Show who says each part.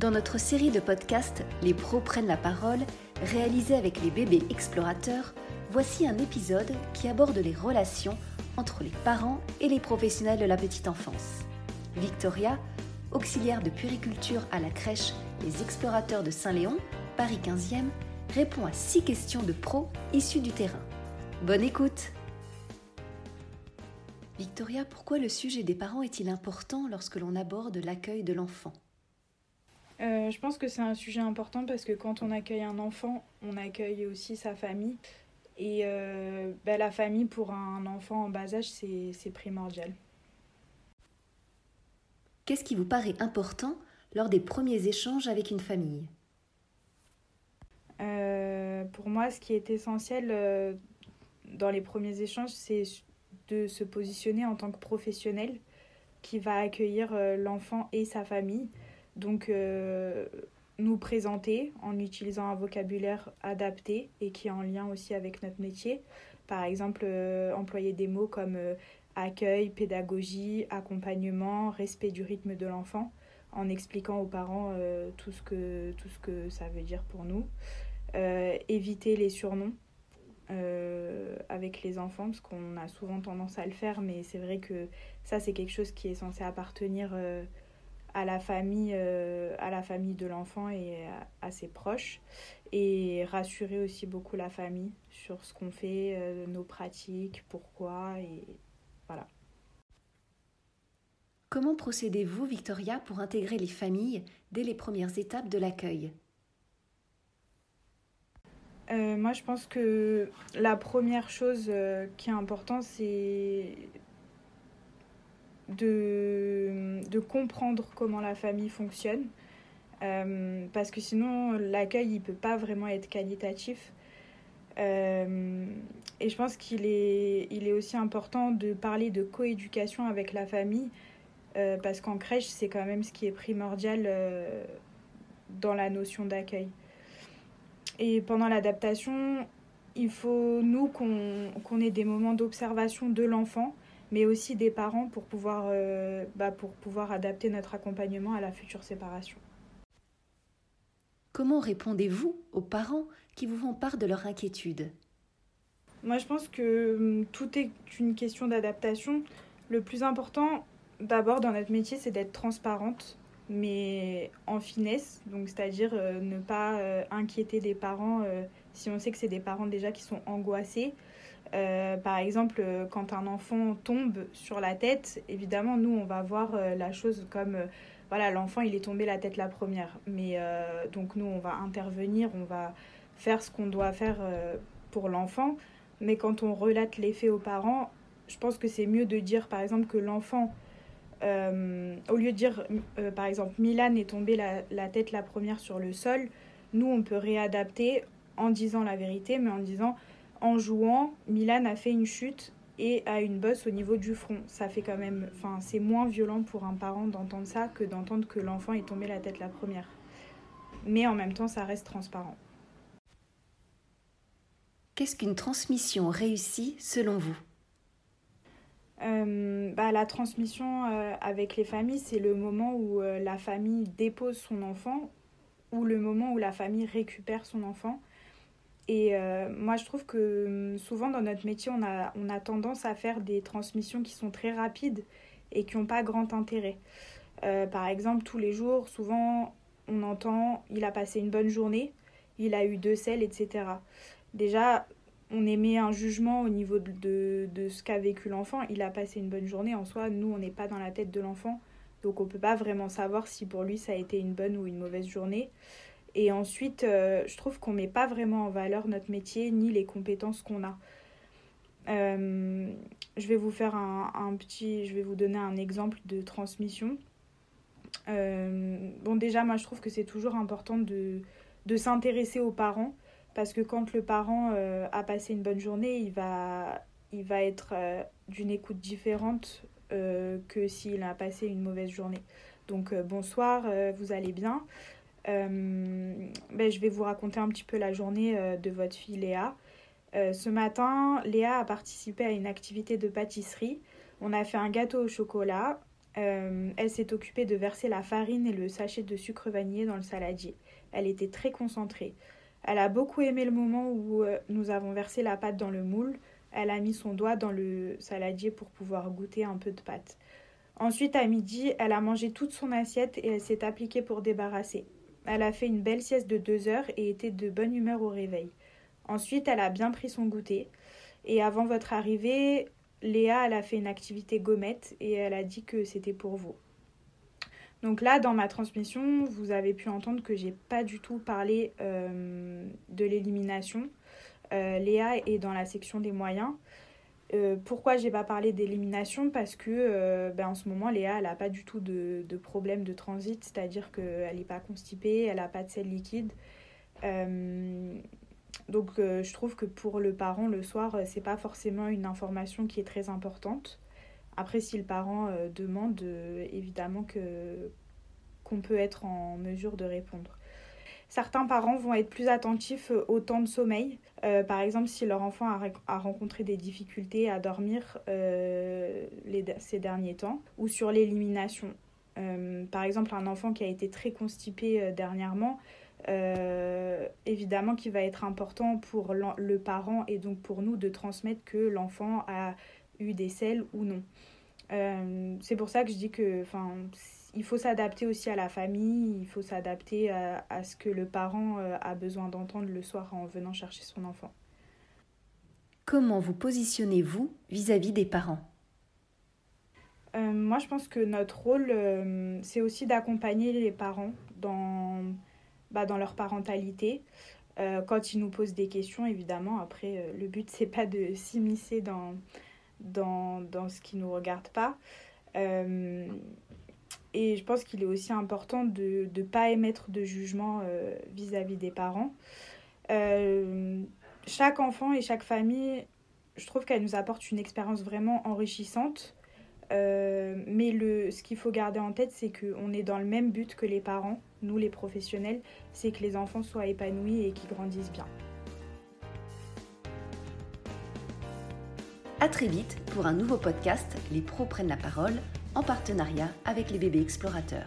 Speaker 1: Dans notre série de podcasts Les pros prennent la parole, réalisée avec les bébés explorateurs, voici un épisode qui aborde les relations entre les parents et les professionnels de la petite enfance. Victoria, auxiliaire de puriculture à la crèche Les Explorateurs de Saint-Léon, Paris 15e, répond à six questions de pros issus du terrain. Bonne écoute Victoria, pourquoi le sujet des parents est-il important lorsque l'on aborde l'accueil de l'enfant?
Speaker 2: Euh, je pense que c'est un sujet important parce que quand on accueille un enfant, on accueille aussi sa famille. Et euh, bah, la famille pour un enfant en bas âge, c'est primordial.
Speaker 1: Qu'est-ce qui vous paraît important lors des premiers échanges avec une famille?
Speaker 2: Euh, Pour moi, ce qui est essentiel dans les premiers échanges, c'est de se positionner en tant que professionnel qui va accueillir l'enfant et sa famille donc, euh, nous présenter en utilisant un vocabulaire adapté et qui est en lien aussi avec notre métier. Par exemple, euh, employer des mots comme euh, accueil, pédagogie, accompagnement, respect du rythme de l'enfant, en expliquant aux parents tout, ce que, tout ce que ça veut dire pour nous. éviter les surnoms. avec les enfants parce qu'on a souvent tendance à le faire mais c'est vrai que ça c'est quelque chose qui est censé appartenir à la famille, euh, à la famille de l'enfant et à, ses proches. Et rassurer aussi beaucoup la famille sur ce qu'on fait, euh, nos pratiques, pourquoi, et voilà.
Speaker 1: Comment procédez-vous, Victoria, pour intégrer les familles dès les premières étapes de l'accueil?
Speaker 2: Euh, moi, je pense que la première chose qui est importante, c'est de, de comprendre comment la famille fonctionne. Euh, parce que sinon, l'accueil, il peut pas vraiment être qualitatif. Euh, et je pense qu'il est, il est aussi important de parler de coéducation avec la famille, euh, parce qu'en crèche, c'est quand même ce qui est primordial dans la notion d'accueil. Et pendant l'adaptation, il faut, nous, qu'on ait des moments d'observation de l'enfant mais aussi des parents pour pouvoir, euh, bah, pour pouvoir adapter notre accompagnement à la future séparation.
Speaker 1: Comment répondez-vous aux parents qui vous font part de leur inquiétude?
Speaker 2: Moi, je pense que hum, tout est une question d'adaptation. Le plus important, d'abord, dans notre métier, c'est d'être transparente, mais en finesse. Donc, c'est-à-dire euh, ne pas euh, inquiéter des parents si on sait que c'est des parents déjà qui sont angoissés euh, par exemple, euh, quand un enfant tombe sur la tête, évidemment, nous, on va voir euh, la chose comme, voilà, l'enfant, il est tombé la tête la première. Mais donc, nous, on va intervenir, on va faire ce qu'on doit faire pour l'enfant. Mais quand on relate les faits aux parents, je pense que c'est mieux de dire, par exemple, que l'enfant, au lieu de dire, par exemple, Milan est tombé la, la tête la première sur le sol, nous, on peut réadapter en disant la vérité, mais en disant en jouant, Milan a fait une chute et a une bosse au niveau du front. Ça fait quand même, enfin, c'est moins violent pour un parent d'entendre ça que d'entendre que l'enfant est tombé la tête la première. Mais en même temps, ça reste transparent.
Speaker 1: Qu'est-ce qu'une transmission réussie selon vous?
Speaker 2: Euh, bah, La transmission euh, avec les familles, c'est le moment où euh, la famille dépose son enfant ou le moment où la famille récupère son enfant. Et euh, moi, je trouve que hum, souvent dans notre métier, on a, tendance à faire des transmissions qui sont très rapides et qui n'ont pas grand intérêt. Euh, par exemple, tous les jours, souvent, on entend il a passé une bonne journée, il a eu deux selles, etc. Déjà, on émet un jugement au niveau de, de, ce qu'a vécu l'enfant. Il a passé une bonne journée. En soi, nous, on n'est pas dans la tête de l'enfant. Donc, on ne peut pas vraiment savoir si pour lui, ça a été une bonne ou une mauvaise journée. Et ensuite, euh, je trouve qu'on ne met pas vraiment en valeur notre métier ni les compétences qu'on a. Euh, je vais vous faire un, petit, je vais vous donner un exemple de transmission. Euh, bon, déjà, moi, je trouve que c'est toujours important de, de s'intéresser aux parents parce que quand le parent a passé une bonne journée, il va, il va être d'une écoute différente que s'il a passé une mauvaise journée. Donc, bonsoir, vous allez bien euh, ben, je vais vous raconter un petit peu la journée euh, de votre fille Léa. Euh, ce matin, Léa a participé à une activité de pâtisserie. On a fait un gâteau au chocolat elle s'est occupée de verser la farine et le sachet de sucre vanillé dans le saladier. Elle était très concentrée. Elle a beaucoup aimé le moment où nous avons versé la pâte dans le moule. Elle a mis son doigt dans le saladier pour pouvoir goûter un peu de pâte. Ensuite, à midi, elle a mangé toute son assiette et elle s'est appliquée pour débarrasser. Elle a fait une belle sieste de deux heures et était de bonne humeur au réveil. Ensuite, elle a bien pris son goûter. Et avant votre arrivée, Léa, a fait une activité gommette et elle a dit que c'était pour vous. Donc là, dans ma transmission, vous avez pu entendre que j'ai pas du tout parlé euh, de l'élimination. Euh, Léa est dans la section des moyens. Euh, pourquoi j'ai pas parlé d'élimination? Parce que euh, ben, en ce moment, Léa, elle n'a pas du tout de, de, problème de transit, c'est-à-dire qu'elle n'est pas constipée, elle n'a pas de sel liquide. donc je trouve que pour le parent, le soir, c'est pas forcément une information qui est très importante. Après, si le parent demande, évidemment qu'on peut être en mesure de répondre. Certains parents vont être plus attentifs euh, au temps de sommeil. Euh, par exemple, si leur enfant a, rencontré des difficultés à dormir euh, ces derniers temps, ou sur l'élimination. par exemple, un enfant qui a été très constipé dernièrement, évidemment qu'il va être important pour le parent et donc pour nous de transmettre que l'enfant a eu des selles ou non. c'est pour ça que je dis que il faut s'adapter aussi à la famille, il faut s'adapter à, ce que le parent euh, a besoin d'entendre le soir en venant chercher son enfant.
Speaker 1: Comment vous positionnez-vous vis-à-vis des parents?
Speaker 2: Euh, Moi, je pense que notre rôle, euh, c'est aussi d'accompagner les parents dans, bah, dans leur parentalité. quand ils nous posent des questions, évidemment, après, le but, c'est pas de s'immiscer dans, dans, dans, ce qui ne nous regarde pas. Et je pense qu'il est aussi important de ne pas émettre de jugement euh, vis-à-vis des parents. Euh, chaque enfant et chaque famille, je trouve qu'elle nous apporte une expérience vraiment enrichissante. Euh, mais le, ce qu'il faut garder en tête, c'est qu'on est dans le même but que les parents, nous les professionnels, c'est que les enfants soient épanouis et qu'ils grandissent bien.
Speaker 1: À très vite pour un nouveau podcast Les pros prennent la parole en partenariat avec les bébés explorateurs.